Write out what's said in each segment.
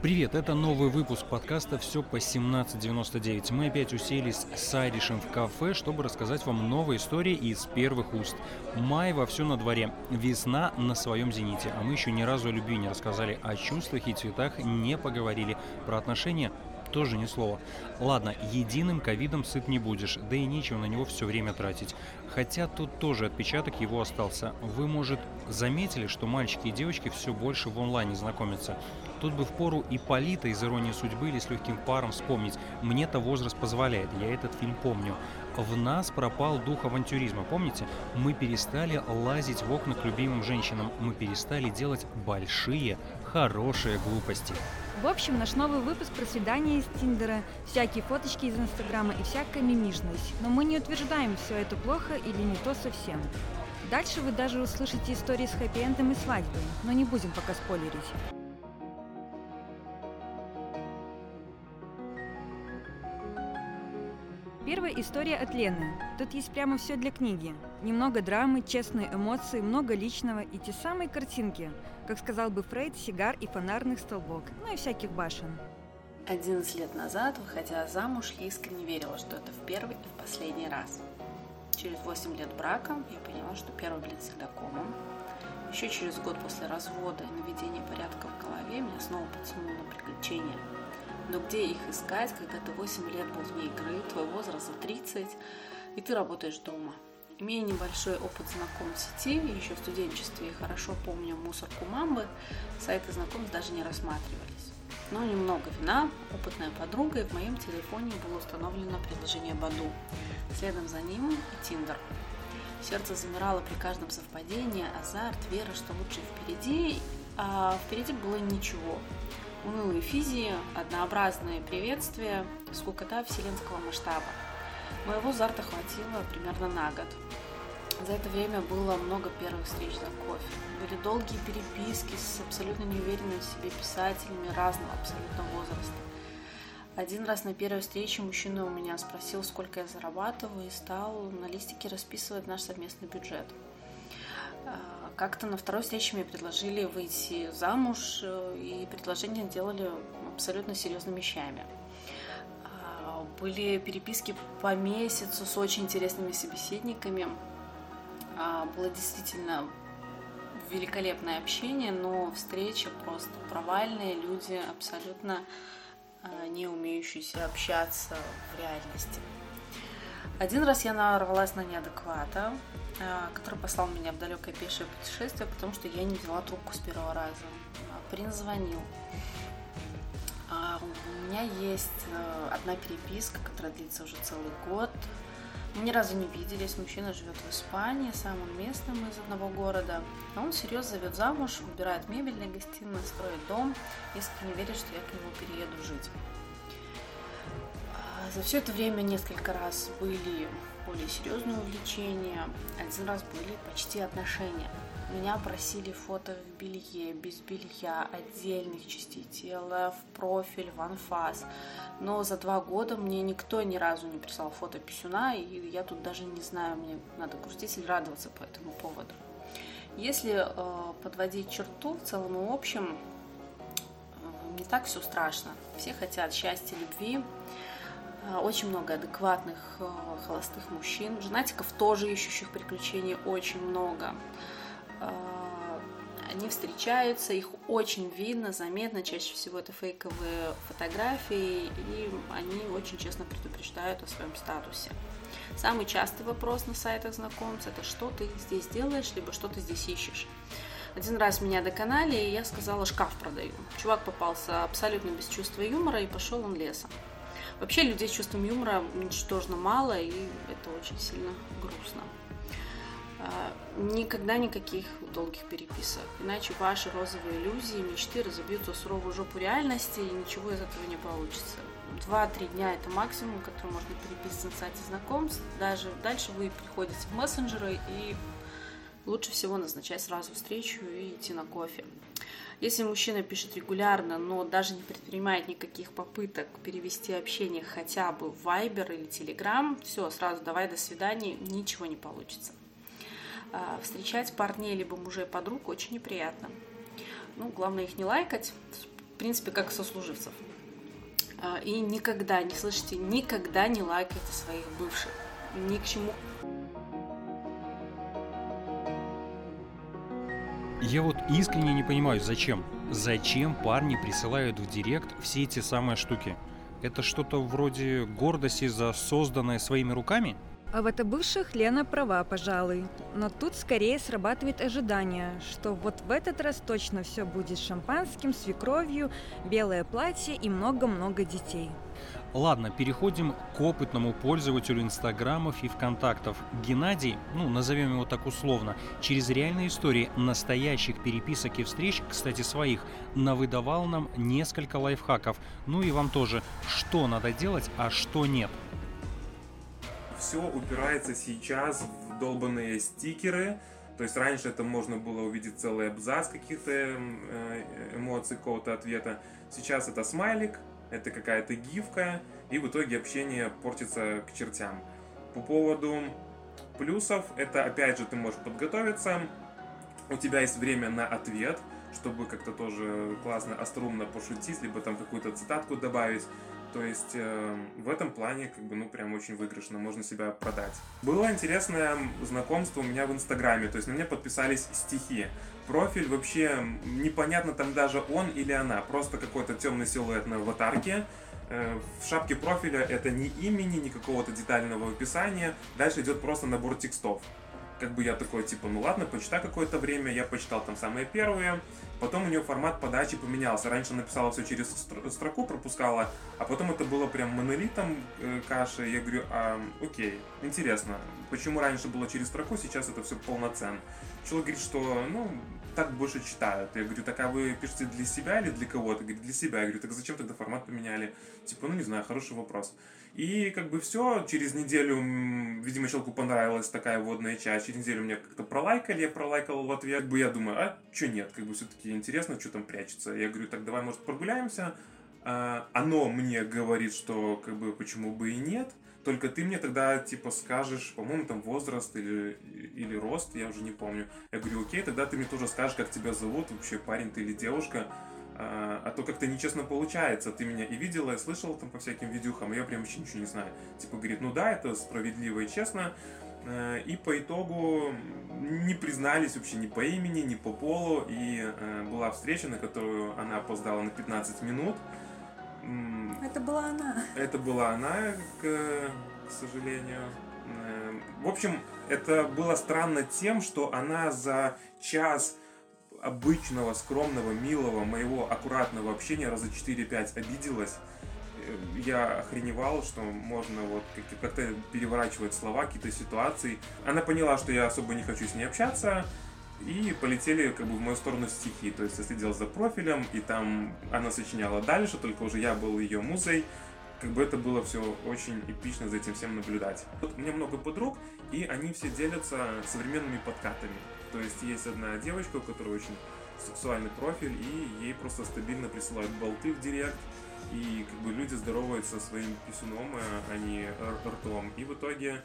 Привет, это новый выпуск подкаста «Все по 17.99». Мы опять уселись с Айришем в кафе, чтобы рассказать вам новые истории из первых уст. Май вовсю на дворе, весна на своем зените, а мы еще ни разу о любви не рассказали, о чувствах и цветах не поговорили, про отношения тоже ни слова. Ладно, единым ковидом сыт не будешь, да и нечего на него все время тратить. Хотя тут тоже отпечаток его остался. Вы, может, заметили, что мальчики и девочки все больше в онлайне знакомятся. Тут бы в пору и Полита из «Иронии судьбы» или «С легким паром» вспомнить. Мне-то возраст позволяет, я этот фильм помню. В нас пропал дух авантюризма, помните? Мы перестали лазить в окна к любимым женщинам. Мы перестали делать большие, хорошие глупости. В общем, наш новый выпуск про свидания из Тиндера, всякие фоточки из Инстаграма и всякая мимишность. Но мы не утверждаем, все это плохо или не то совсем. Дальше вы даже услышите истории с хэппи-эндом и свадьбой, но не будем пока спойлерить. Первая история от Лены. Тут есть прямо все для книги. Немного драмы, честные эмоции, много личного и те самые картинки, как сказал бы Фрейд, сигар и фонарных столбов, ну и всяких башен. 11 лет назад, выходя замуж, я искренне верила, что это в первый и в последний раз. Через 8 лет брака я поняла, что первый блин всегда комом. Еще через год после развода и наведения порядка в голове меня снова потянуло на приключения – но где их искать, когда ты 8 лет был вне игры, твой возраст за 30, и ты работаешь дома? Имея небольшой опыт знаком в сети, еще в студенчестве, и хорошо помню мусорку мамбы, сайты знакомств даже не рассматривались. Но немного вина, опытная подруга, и в моем телефоне было установлено приложение Баду. Следом за ним и Тиндер. Сердце замирало при каждом совпадении, азарт, вера, что лучше впереди, а впереди было ничего унылые физии, однообразные приветствия, скукота вселенского масштаба. Моего азарта хватило примерно на год. За это время было много первых встреч за кофе. Были долгие переписки с абсолютно неуверенными в себе писателями разного абсолютно возраста. Один раз на первой встрече мужчина у меня спросил, сколько я зарабатываю, и стал на листике расписывать наш совместный бюджет. А, как-то на второй встрече мне предложили выйти замуж, э, и предложение делали абсолютно серьезными вещами. А, были переписки по месяцу с очень интересными собеседниками. А, было действительно великолепное общение, но встреча просто провальные, люди абсолютно не умеющиеся общаться в реальности. Один раз я нарвалась на неадеквата, который послал меня в далекое пешее путешествие, потому что я не взяла трубку с первого раза. А принц звонил. А у меня есть э, одна переписка, которая длится уже целый год. Мы ни разу не виделись. Мужчина живет в Испании, сам он местным из одного города. А он серьезно зовет замуж, убирает для гостиной, строит дом, искренне верит, что я к нему перееду жить. За все это время несколько раз были более серьезные увлечения, один раз были почти отношения. Меня просили фото в белье, без белья, отдельных частей тела, в профиль, в анфас. Но за два года мне никто ни разу не прислал фото писюна, и я тут даже не знаю, мне надо грустить или радоваться по этому поводу. Если э, подводить черту в целом и общем, э, не так все страшно. Все хотят счастья, любви, очень много адекватных э, холостых мужчин. Женатиков тоже ищущих приключений очень много. А, они встречаются, их очень видно, заметно. Чаще всего это фейковые фотографии, и они очень честно предупреждают о своем статусе. Самый частый вопрос на сайтах знакомств – это что ты здесь делаешь, либо что ты здесь ищешь. Один раз меня доконали, и я сказала, шкаф продаю. Чувак попался абсолютно без чувства юмора, и пошел он лесом. Вообще людей с чувством юмора ничтожно мало, и это очень сильно грустно. А, никогда никаких долгих переписок. Иначе ваши розовые иллюзии, мечты разобьются суровую жопу реальности, и ничего из этого не получится. Два-три дня это максимум, который можно переписывать на сайте знакомств. Даже дальше вы приходите в мессенджеры и лучше всего назначать сразу встречу и идти на кофе. Если мужчина пишет регулярно, но даже не предпринимает никаких попыток перевести общение хотя бы в Viber или Telegram, все, сразу давай до свидания, ничего не получится. А, встречать парней либо мужей подруг очень неприятно. Ну, главное их не лайкать, принципе, как сослуживцев. А, и никогда, не слышите, никогда не лайкайте своих бывших. Ни к чему. Я вот искренне не понимаю, зачем? Зачем парни присылают в директ все эти самые штуки? Это что-то вроде гордости за созданное своими руками? А в это бывших Лена права, пожалуй. Но тут скорее срабатывает ожидание, что вот в этот раз точно все будет шампанским, свекровью, белое платье и много-много детей. Ладно, переходим к опытному пользователю Инстаграмов и ВКонтактов. Геннадий, ну, назовем его так условно, через реальные истории настоящих переписок и встреч, кстати, своих, навыдавал нам несколько лайфхаков. Ну и вам тоже, что надо делать, а что нет – все упирается сейчас в долбанные стикеры. То есть раньше это можно было увидеть целый абзац каких-то эм, э, эмоций, какого-то ответа. Сейчас это смайлик, это какая-то гифка, и в итоге общение портится к чертям. По поводу плюсов, это опять же ты можешь подготовиться, у тебя есть время на ответ, чтобы как-то тоже классно, острумно пошутить, либо там какую-то цитатку добавить. То есть э, в этом плане, как бы, ну, прям очень выигрышно, можно себя продать. Было интересное знакомство у меня в Инстаграме, то есть на меня подписались стихи. Профиль вообще непонятно там даже он или она, просто какой-то темный силуэт на аватарке. Э, в шапке профиля это ни имени, ни какого-то детального описания. Дальше идет просто набор текстов как бы я такой, типа, ну ладно, почитай какое-то время, я почитал там самые первые, потом у нее формат подачи поменялся, раньше написала все через строку, пропускала, а потом это было прям монолитом э, каши, я говорю, а, окей, интересно, почему раньше было через строку, сейчас это все полноценно. Человек говорит, что, ну, так больше читают. Я говорю, так а вы пишете для себя или для кого-то? Говорит, для себя. Я говорю, так зачем тогда формат поменяли? Типа, ну не знаю, хороший вопрос. И как бы все, через неделю, видимо, человеку понравилась такая водная часть, через неделю мне как-то пролайкали, я пролайкал в ответ, как бы я думаю, а что нет, как бы все-таки интересно, что там прячется. Я говорю, так давай, может, прогуляемся. А, оно мне говорит, что как бы почему бы и нет. Только ты мне тогда, типа, скажешь, по-моему, там возраст или, или рост, я уже не помню. Я говорю, окей, тогда ты мне тоже скажешь, как тебя зовут, вообще парень ты или девушка. А, а то как-то нечестно получается. Ты меня и видела, и слышала там по всяким видюхам, а я прям вообще ничего не знаю. Типа говорит, ну да, это справедливо и честно. Э, и по итогу не признались вообще ни по имени, ни по полу. И была встреча, на которую она опоздала на 15 минут. Это была она. Это была она, к, к сожалению. Э, в общем, это было странно тем, что она за час обычного, скромного, милого, моего аккуратного общения раза 4-5 обиделась. Э, я охреневал, что можно вот как-то переворачивать слова, какие-то ситуации. Она поняла, что я особо не хочу с ней общаться, и полетели как бы в мою сторону стихи. То есть я следил за профилем, и там она сочиняла дальше, только уже я был ее музой. Как бы это было все очень эпично за этим всем наблюдать. Вот у меня много подруг, и они все делятся современными подкатами. То есть есть одна девочка, у которой очень сексуальный профиль, и ей просто стабильно присылают болты в директ, и как бы люди здороваются своим писюном, а не ртом. И в итоге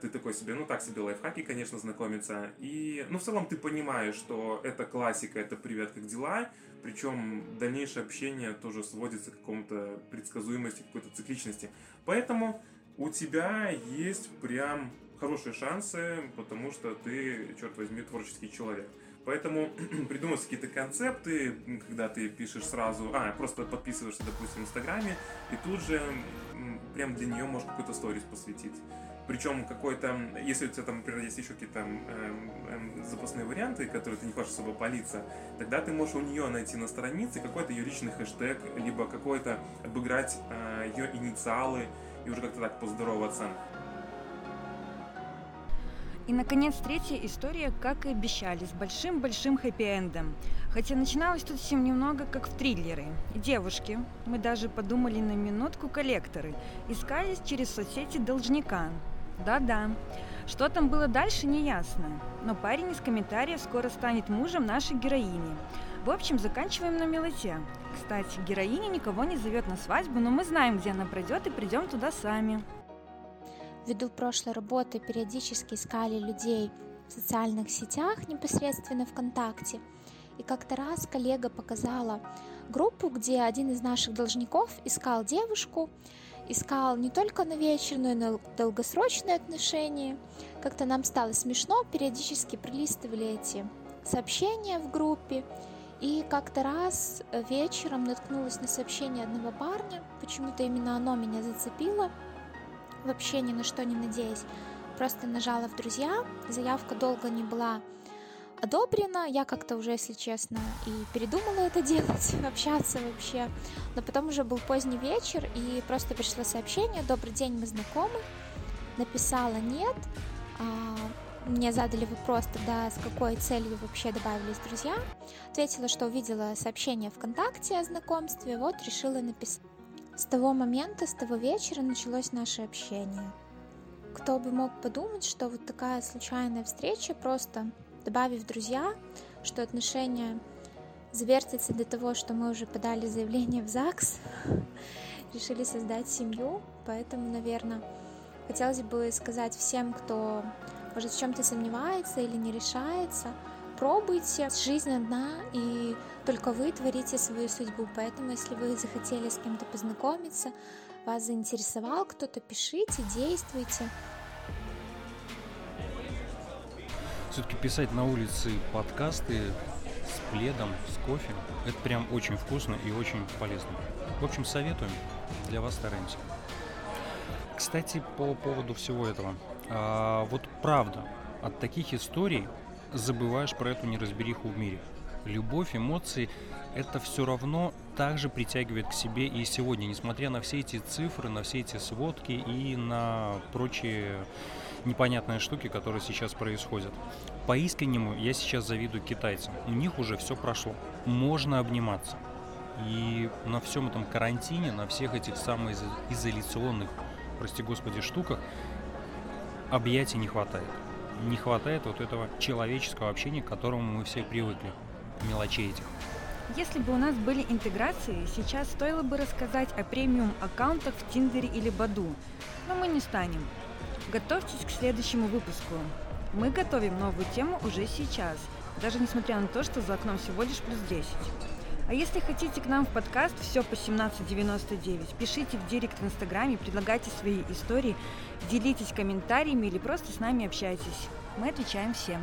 ты такой себе, ну так себе лайфхаки, конечно, знакомиться. И, ну, в целом ты понимаешь, что это классика, это привет, как дела. Причем дальнейшее общение тоже сводится к какому-то предсказуемости, какой-то цикличности. Поэтому у тебя есть прям хорошие шансы, потому что ты, черт возьми, творческий человек. Поэтому придумать какие-то концепты, когда ты пишешь сразу, а, просто подписываешься, допустим, в Инстаграме, и тут же прям для нее можешь какой-то сторис посвятить. Причем какой-то, если у тебя там, например, есть еще какие-то эм, эм, запасные варианты, которые ты не хочешь особо палиться, тогда ты можешь у нее найти на странице какой-то ее личный хэштег, либо какой-то обыграть э, ее инициалы и уже как-то так поздороваться. И, наконец, третья история, как и обещали, с большим-большим хэппи-эндом. Хотя начиналось тут всем немного как в триллеры. Девушки, мы даже подумали на минутку коллекторы, искались через соцсети должника. Да-да. Что там было дальше, не ясно. Но парень из комментариев скоро станет мужем нашей героини. В общем, заканчиваем на мелоте. Кстати, героиня никого не зовет на свадьбу, но мы знаем, где она пройдет и придем туда сами. Ввиду прошлой работы периодически искали людей в социальных сетях, непосредственно ВКонтакте. И как-то раз коллега показала группу, где один из наших должников искал девушку, искал не только на вечер, но и на долгосрочные отношения. Как-то нам стало смешно, периодически пролистывали эти сообщения в группе. И как-то раз вечером наткнулась на сообщение одного парня, почему-то именно оно меня зацепило, вообще ни на что не надеясь. Просто нажала в друзья, заявка долго не была одобрена. Я как-то уже, если честно, и передумала это делать, общаться вообще. Но потом уже был поздний вечер, и просто пришло сообщение «Добрый день, мы знакомы». Написала «Нет». А, мне задали вопрос тогда, с какой целью вообще добавились друзья. Ответила, что увидела сообщение ВКонтакте о знакомстве, вот решила написать. С того момента, с того вечера началось наше общение. Кто бы мог подумать, что вот такая случайная встреча, просто добавив друзья, что отношения завертятся до того, что мы уже подали заявление в ЗАГС, решили создать семью, поэтому, наверное, хотелось бы сказать всем, кто, может, в чем-то сомневается или не решается, пробуйте, жизнь одна, и только вы творите свою судьбу, поэтому, если вы захотели с кем-то познакомиться, вас заинтересовал кто-то, пишите, действуйте. Все-таки писать на улице подкасты с пледом, с кофе, это прям очень вкусно и очень полезно. В общем, советуем, для вас стараемся. Кстати, по поводу всего этого. А, вот правда, от таких историй забываешь про эту неразбериху в мире. Любовь, эмоции – это все равно также притягивает к себе и сегодня, несмотря на все эти цифры, на все эти сводки и на прочие непонятные штуки, которые сейчас происходят. По искреннему я сейчас завидую китайцам. У них уже все прошло. Можно обниматься. И на всем этом карантине, на всех этих самоизоляционных, прости господи, штуках объятий не хватает. Не хватает вот этого человеческого общения, к которому мы все привыкли. Мелочей этих. Если бы у нас были интеграции, сейчас стоило бы рассказать о премиум-аккаунтах в Тиндере или Баду, но мы не станем. Готовьтесь к следующему выпуску. Мы готовим новую тему уже сейчас, даже несмотря на то, что за окном всего лишь плюс 10. А если хотите к нам в подкаст «Все по 1799», пишите в директ в Инстаграме, предлагайте свои истории, делитесь комментариями или просто с нами общайтесь. Мы отвечаем всем.